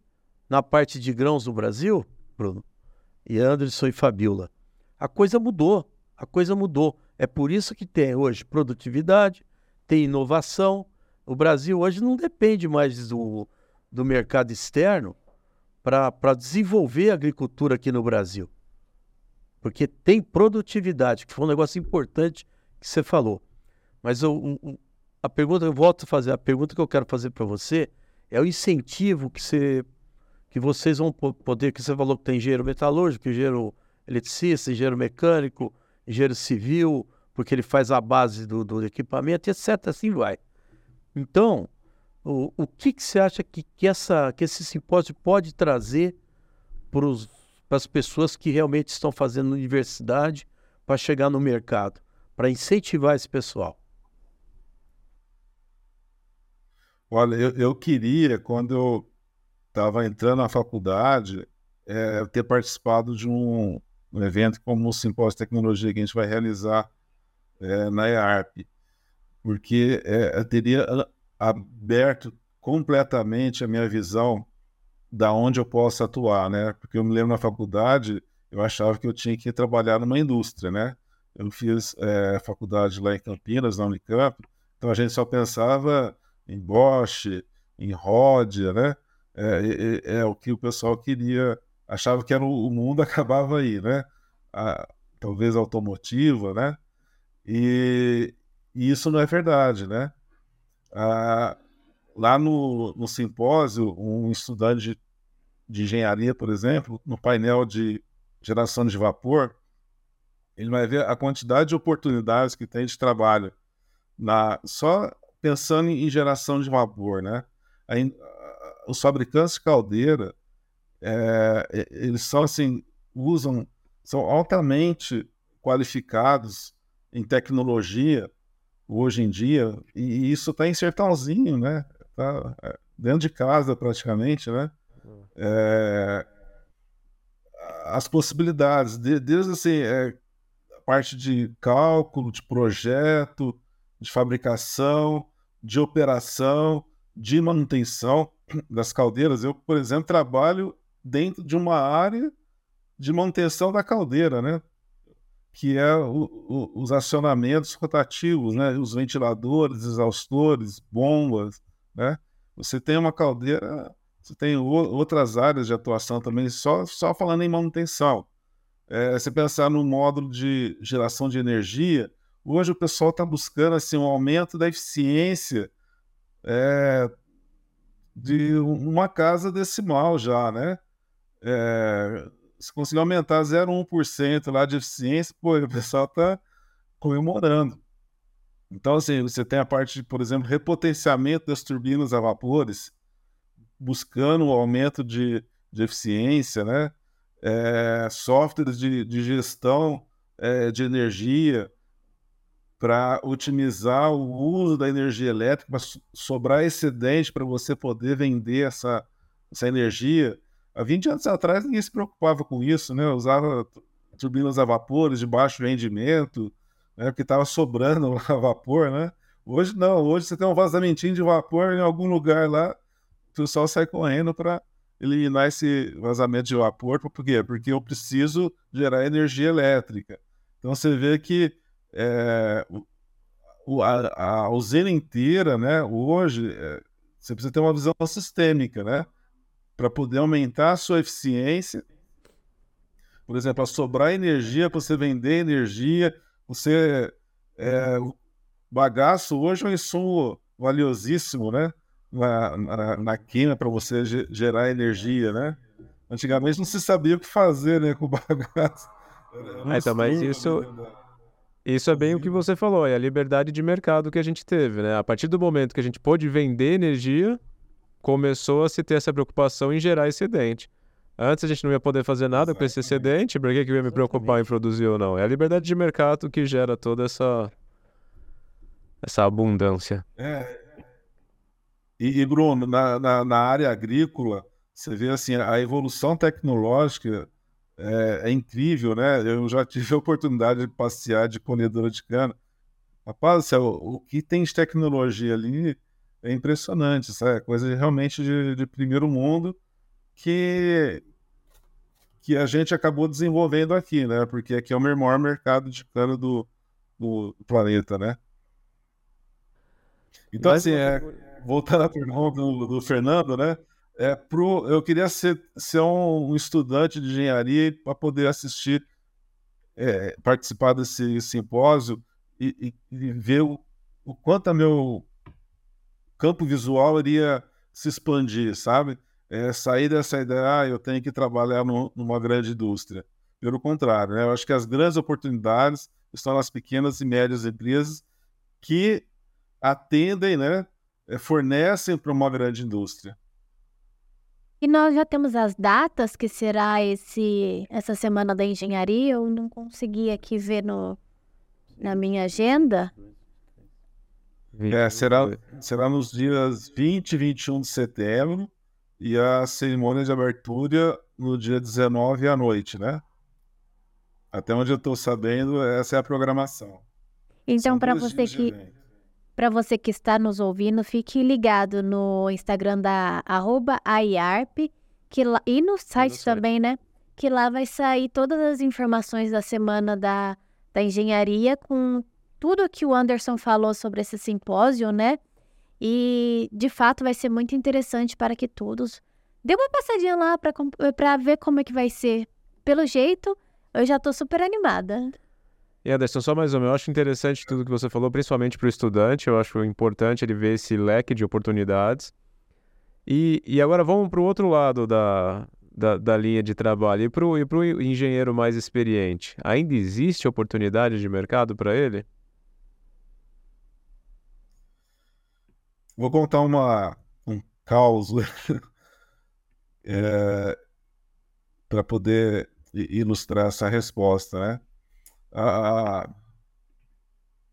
na parte de grãos no Brasil, Bruno, e Anderson e Fabiola, a coisa mudou. A coisa mudou. É por isso que tem hoje produtividade, tem inovação. O Brasil hoje não depende mais do, do mercado externo para desenvolver a agricultura aqui no Brasil porque tem produtividade, que foi um negócio importante que você falou. Mas eu, a pergunta eu volto a fazer, a pergunta que eu quero fazer para você é o incentivo que você que vocês vão poder, que você falou que tem engenheiro metalúrgico, engenheiro eletricista, engenheiro mecânico, engenheiro civil, porque ele faz a base do, do equipamento, etc. Assim vai. Então, o, o que, que você acha que, que, essa, que esse simpósio pode trazer para os para as pessoas que realmente estão fazendo universidade para chegar no mercado, para incentivar esse pessoal? Olha, eu, eu queria, quando eu estava entrando na faculdade, é, ter participado de um, um, evento como o Simpósio de Tecnologia que a gente vai realizar é, na EARP, porque é, teria aberto completamente a minha visão da onde eu posso atuar, né? Porque eu me lembro na faculdade, eu achava que eu tinha que trabalhar numa indústria, né? Eu fiz é, faculdade lá em Campinas, na Unicamp, então a gente só pensava em Bosch, em Rodia, né? É, é, é, o que o pessoal queria, achava que era o, o mundo acabava aí, né? A, talvez automotiva, né? E, e, isso não é verdade, né? Lá no, no simpósio, um estudante de, de engenharia, por exemplo, no painel de geração de vapor, ele vai ver a quantidade de oportunidades que tem de trabalho na só pensando em geração de vapor, né? Aí, os fabricantes de caldeira, é, eles são assim, usam, são altamente qualificados em tecnologia hoje em dia, e isso está em sertãozinho, né? Tá é, dentro de casa praticamente, né? É, as possibilidades, desde assim, é, a parte de cálculo, de projeto, de fabricação, de operação, de manutenção das caldeiras. Eu, por exemplo, trabalho dentro de uma área de manutenção da caldeira, né? Que é o, o, os acionamentos rotativos, né? Os ventiladores, exaustores, bombas, né? Você tem uma caldeira, você tem outras áreas de atuação também, só, só falando em manutenção. É, você pensar no módulo de geração de energia, hoje o pessoal está buscando assim, um aumento da eficiência é, de uma casa decimal já, né? É, se conseguir aumentar 0,1% lá de eficiência, pô, o pessoal está comemorando. Então, assim, você tem a parte de, por exemplo, repotenciamento das turbinas a vapores, buscando o um aumento de, de eficiência, né? É, softwares de, de gestão é, de energia para otimizar o uso da energia elétrica, para sobrar excedente para você poder vender essa, essa energia. Há 20 anos atrás ninguém se preocupava com isso, né? Usava turbinas a vapores de baixo rendimento, né, porque estava sobrando vapor, né? Hoje não, hoje você tem um vazamentinho de vapor em algum lugar lá, o pessoal sai correndo para eliminar esse vazamento de vapor. Por quê? Porque eu preciso gerar energia elétrica. Então você vê que é, o, a, a, usina inteira, né, hoje, é, você precisa ter uma visão sistêmica, né? Para poder aumentar a sua eficiência. Por exemplo, a sobrar energia para você vender energia, você. É, o bagaço hoje é um insumo valiosíssimo, né? Na, na, na para você gerar energia, né? Antigamente não se sabia o que fazer né, com o bagaço. Então, mas isso, isso é bem o que você falou, é a liberdade de mercado que a gente teve, né? A partir do momento que a gente pôde vender energia, começou a se ter essa preocupação em gerar excedente. Antes a gente não ia poder fazer nada com esse excedente, por que, que eu ia me preocupar em produzir ou não? É a liberdade de mercado que gera toda essa, essa abundância. É. E, e Bruno, na, na, na área agrícola, você vê assim, a evolução tecnológica é, é, incrível, né? Eu já tive a oportunidade de passear de colhedora de cana. Rapaz, o, o que tem de tecnologia ali é impressionante, sabe? Coisa realmente de, de primeiro mundo que, que a gente acabou desenvolvendo aqui, né? Porque aqui é o maior mercado de cana do, do planeta, né? Então, assim, é, voltando à pergunta do, do Fernando, né? é, pro, eu queria ser, ser um, um estudante de engenharia para poder assistir, é, participar desse simpósio e, e, e ver o, o quanto a meu campo visual iria se expandir, sabe? É, sair dessa ideia, ah, eu tenho que trabalhar no, numa grande indústria. Pelo contrário, né? eu acho que as grandes oportunidades estão nas pequenas e médias empresas que atendem, né, é, fornecem para uma grande indústria. E nós já temos as datas que será esse essa semana da engenharia. Eu não consegui aqui ver no, na minha agenda. É, será, será nos dias 20 e 21 de setembro e a cerimônia de abertura no dia 19 à noite, né? Até onde eu estou sabendo, essa é a programação. Então, para você que para você que está nos ouvindo, fique ligado no Instagram da arroba AIARP que lá, e no site, no também, site. né? Que lá vai sair todas as informações da semana da, da engenharia com tudo que o Anderson falou sobre esse simpósio, né? E de fato vai ser muito interessante para que todos dê uma passadinha lá para ver como é que vai ser. Pelo jeito, eu já estou super animada. E Anderson, só mais uma, eu acho interessante tudo que você falou, principalmente para o estudante, eu acho importante ele ver esse leque de oportunidades. E, e agora vamos para o outro lado da, da, da, linha de trabalho, e para o engenheiro mais experiente. Ainda existe oportunidade de mercado para ele? Vou contar uma, um caos é, para poder ilustrar essa resposta, né? há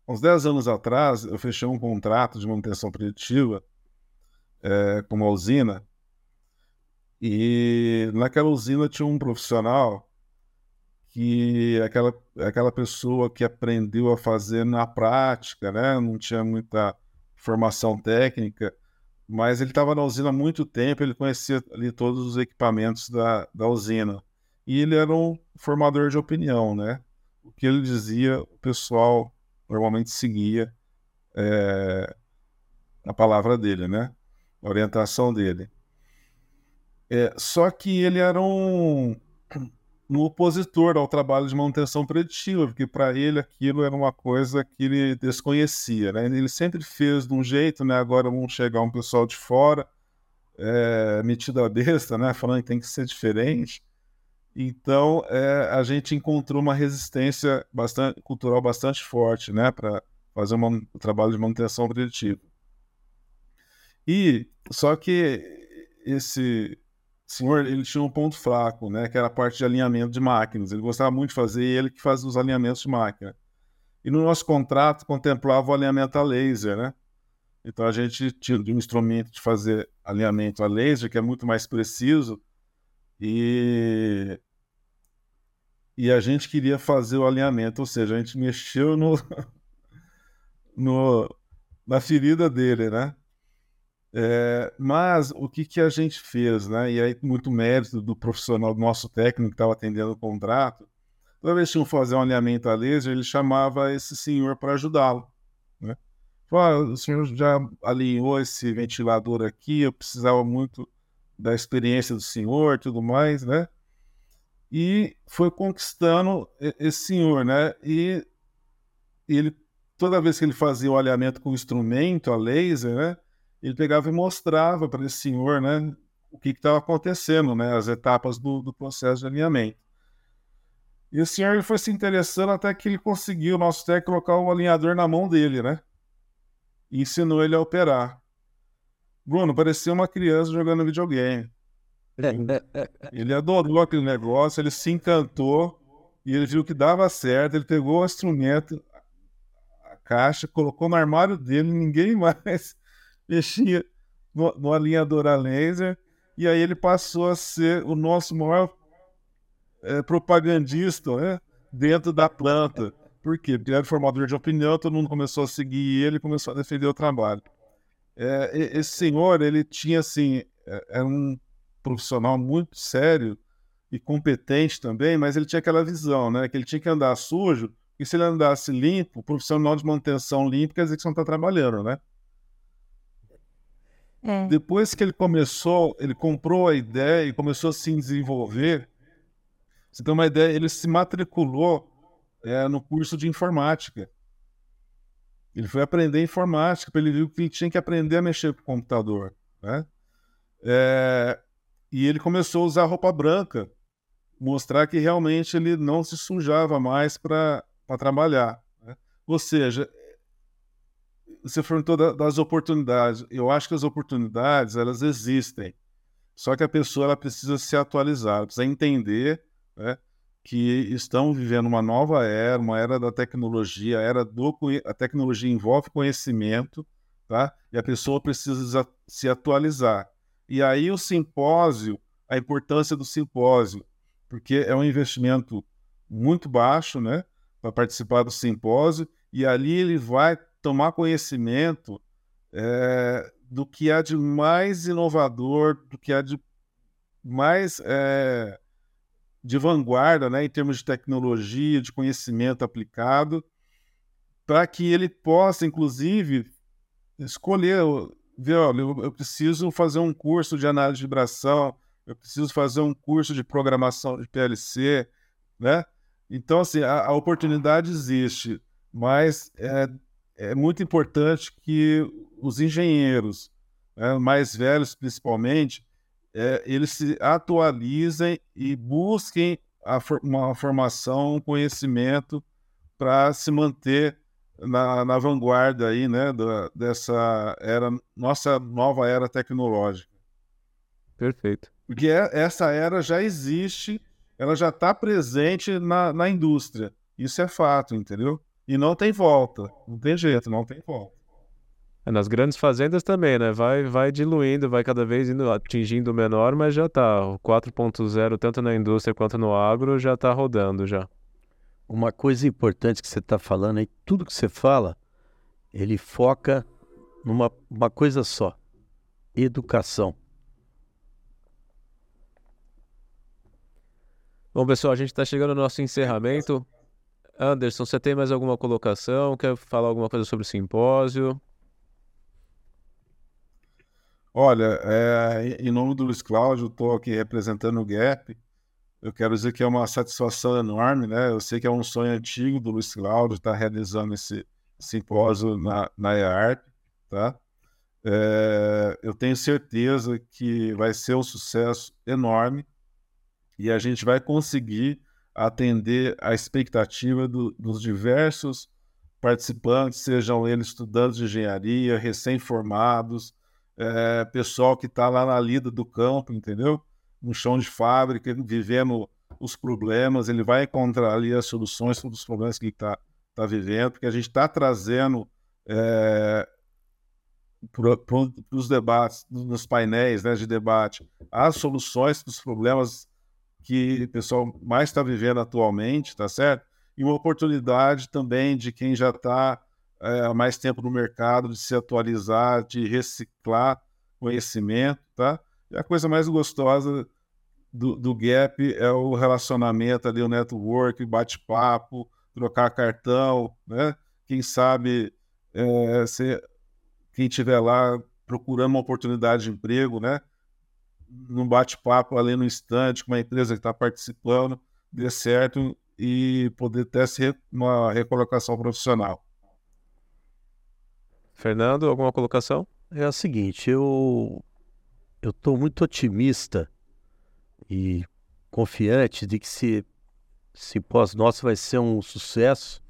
uns 10 anos atrás, eu fechei um contrato de manutenção preditiva é, com uma usina, e naquela usina tinha um profissional que aquela, aquela pessoa que aprendeu a fazer na prática, né? não tinha muita formação técnica, mas ele estava na usina há muito tempo, ele conhecia ali todos os equipamentos da, da usina. E ele era um formador de opinião, né? o que ele dizia, o pessoal normalmente seguia é, a palavra dele, né? A orientação dele. É, só que ele era um, um opositor ao trabalho de manutenção preditiva, porque para ele aquilo era uma coisa que ele desconhecia, né? Ele sempre fez de um jeito, né? Agora vão chegar um pessoal de fora, é, metido a besta, né? Falando que tem que ser diferente. Então, é, a gente encontrou uma resistência bastante, cultural bastante forte, né, para fazer um trabalho de manutenção preditiva. E só que esse senhor, ele tinha um ponto fraco, né, que era a parte de alinhamento de máquinas. Ele gostava muito de fazer, ele que fazia os alinhamentos de máquina. E no nosso contrato contemplava o alinhamento a laser, né? Então a gente tinha um instrumento de fazer alinhamento a laser que é muito mais preciso e e a gente queria fazer o alinhamento, ou seja, a gente mexeu no, no, na ferida dele, né? É, mas o que, que a gente fez, né? E aí, muito mérito do profissional, do nosso técnico que estava atendendo o contrato. Toda vez que tinham fazer um alinhamento a laser, ele chamava esse senhor para ajudá-lo. Né? O senhor já alinhou esse ventilador aqui, eu precisava muito da experiência do senhor tudo mais, né? E foi conquistando esse senhor, né? E ele, toda vez que ele fazia o alinhamento com o instrumento, a laser, né? Ele pegava e mostrava para esse senhor, né? O que estava acontecendo, né? As etapas do, do processo de alinhamento. E o senhor ele foi se interessando até que ele conseguiu, o nosso técnico, colocar o alinhador na mão dele, né? E ensinou ele a operar. Bruno, parecia uma criança jogando videogame. ele adorou aquele negócio, ele se encantou e ele viu que dava certo. Ele pegou o instrumento, a caixa, colocou no armário dele, ninguém mais mexia no, no alinhador a laser. E aí ele passou a ser o nosso maior é, propagandista né, dentro da planta. Por quê? Porque ele era formador de opinião, todo mundo começou a seguir ele, começou a defender o trabalho. É, esse senhor, ele tinha assim, é, era um profissional muito sério e competente também, mas ele tinha aquela visão, né, que ele tinha que andar sujo, e se ele andasse limpo, profissional de manutenção limpa, quer dizer que você não está trabalhando, né? É. Depois que ele começou, ele comprou a ideia e começou a se desenvolver, você tem uma ideia, ele se matriculou é, no curso de informática. Ele foi aprender informática, ele viu que ele tinha que aprender a mexer com o computador. Né? É, e ele começou a usar roupa branca, mostrar que realmente ele não se sujava mais para trabalhar. Né? Ou seja, você perguntou das oportunidades. Eu acho que as oportunidades elas existem. Só que a pessoa ela precisa se atualizar, precisa entender né, que estão vivendo uma nova era, uma era da tecnologia, a era do a tecnologia envolve conhecimento, tá? E a pessoa precisa se atualizar. E aí o simpósio, a importância do simpósio, porque é um investimento muito baixo, né, para participar do simpósio, e ali ele vai tomar conhecimento é, do que há de mais inovador, do que há de mais é, de vanguarda, né, em termos de tecnologia, de conhecimento aplicado, para que ele possa, inclusive, escolher, ver, olha, eu, eu preciso fazer um curso de análise de vibração, eu preciso fazer um curso de programação de PLC, né? Então, assim, a, a oportunidade existe, mas é, é, muito importante que os engenheiros, né, mais velhos principalmente, é, eles se atualizem e busquem a, uma formação, um conhecimento para se manter na, na, vanguarda aí, né, da, dessa era, nossa nova era tecnológica. Perfeito. Porque é, essa era já existe, ela já está presente na, na indústria. Isso é fato, entendeu? E não tem volta, não tem jeito, não tem volta. É, nas grandes fazendas também, né? Vai, vai diluindo, vai cada vez indo, atingindo o menor, mas já tá. O 4.0, tanto na indústria quanto no agro, já tá rodando já. Uma coisa importante que você está falando aí, tudo que você fala, ele foca numa uma coisa só: educação. Bom, pessoal, a gente está chegando no nosso encerramento. Anderson, você tem mais alguma colocação? Quer falar alguma coisa sobre o simpósio? Olha, é, em nome do Luiz Cláudio, estou aqui representando o GAP. Eu quero dizer que é uma satisfação enorme, né? Eu sei que é um sonho antigo do Luiz Cláudio estar realizando esse simpósio na, na EARP, tá? É, eu tenho certeza que vai ser um sucesso enorme e a gente vai conseguir atender a expectativa do, dos diversos participantes, sejam eles estudantes de engenharia, recém-formados, é, pessoal que está lá na lida do campo, entendeu? No chão de fábrica, vivendo os problemas, ele vai encontrar ali as soluções para os problemas que está tá vivendo, porque a gente está trazendo é, para os debates, nos painéis né, de debate, as soluções para os problemas que o pessoal mais está vivendo atualmente, tá certo? E uma oportunidade também de quem já está é, mais tempo no mercado, de se atualizar, de reciclar conhecimento, tá? E a coisa mais gostosa do, do Gap é o relacionamento ali, o network, bate-papo, trocar cartão, né? Quem sabe é, se, quem tiver lá procurando uma oportunidade de emprego, né? Num bate-papo ali no instante com uma empresa que está participando, dê certo e poder ter uma recolocação profissional. Fernando, alguma colocação? É o seguinte, eu eu estou muito otimista e confiante de que esse simpósio nosso vai ser um sucesso,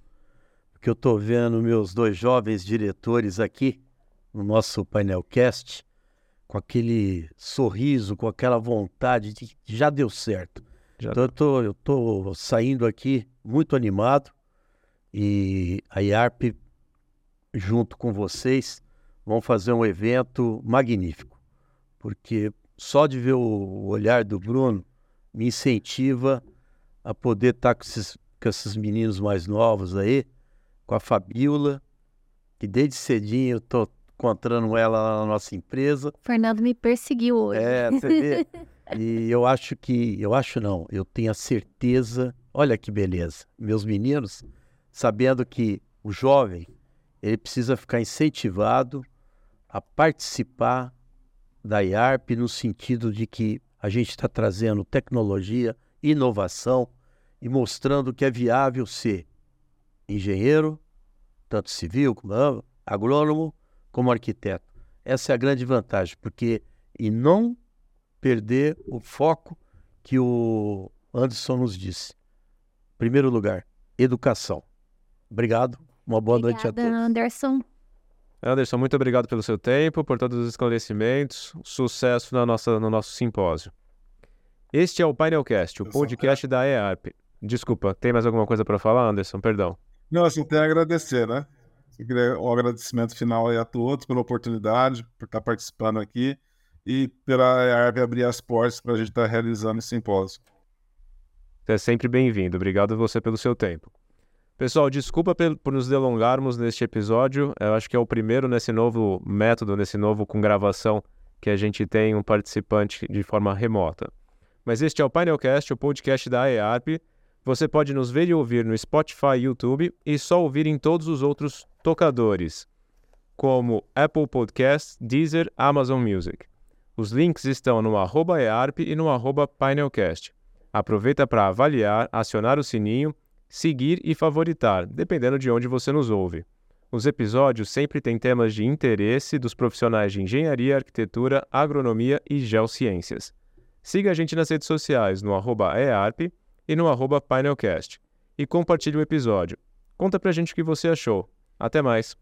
porque eu estou vendo meus dois jovens diretores aqui no nosso painelcast com aquele sorriso, com aquela vontade de que já deu certo. Já então eu tô, eu tô saindo aqui muito animado e a IARP, junto com vocês, vão fazer um evento magnífico, porque só de ver o olhar do Bruno me incentiva a poder estar com esses, com esses meninos mais novos aí, com a Fabiola, que desde cedinho eu tô encontrando ela na nossa empresa. Fernando me perseguiu hoje. É, você vê. e eu acho que, eu acho não, eu tenho a certeza, olha que beleza, meus meninos, sabendo que o jovem, ele precisa ficar incentivado a participar da IARP no sentido de que a gente está trazendo tecnologia, inovação e mostrando que é viável ser engenheiro, tanto civil como agrônomo, como arquiteto. Essa é a grande vantagem, porque e não perder o foco que o Anderson nos disse. Primeiro lugar, educação. Obrigado. Uma boa Obrigada, noite a todos. Anderson. Anderson, muito obrigado pelo seu tempo, por todos os esclarecimentos. Sucesso na nossa, no nosso simpósio. Este é o Painelcast, o podcast da EARP. Desculpa, tem mais alguma coisa para falar, Anderson? Perdão. Não, assim, tem a agradecer, né? Um agradecimento final aí a todos pela oportunidade, por estar participando aqui e pela EARP abrir as portas para a gente estar realizando esse simpósio. Você é sempre bem-vindo. Obrigado você pelo seu tempo. Pessoal, desculpa por nos delongarmos neste episódio. Eu acho que é o primeiro nesse novo método, nesse novo com gravação, que a gente tem um participante de forma remota. Mas este é o Painelcast, o podcast da EARP. Você pode nos ver e ouvir no Spotify, YouTube e só ouvir em todos os outros tocadores, como Apple Podcasts, Deezer, Amazon Music. Os links estão no arroba EARP e no arroba Painelcast. Aproveita para avaliar, acionar o sininho seguir e favoritar, dependendo de onde você nos ouve. Os episódios sempre têm temas de interesse dos profissionais de engenharia, arquitetura, agronomia e geociências. Siga a gente nas redes sociais no arroba e no arroba Painelcast. E compartilhe o episódio. Conta pra gente o que você achou. Até mais!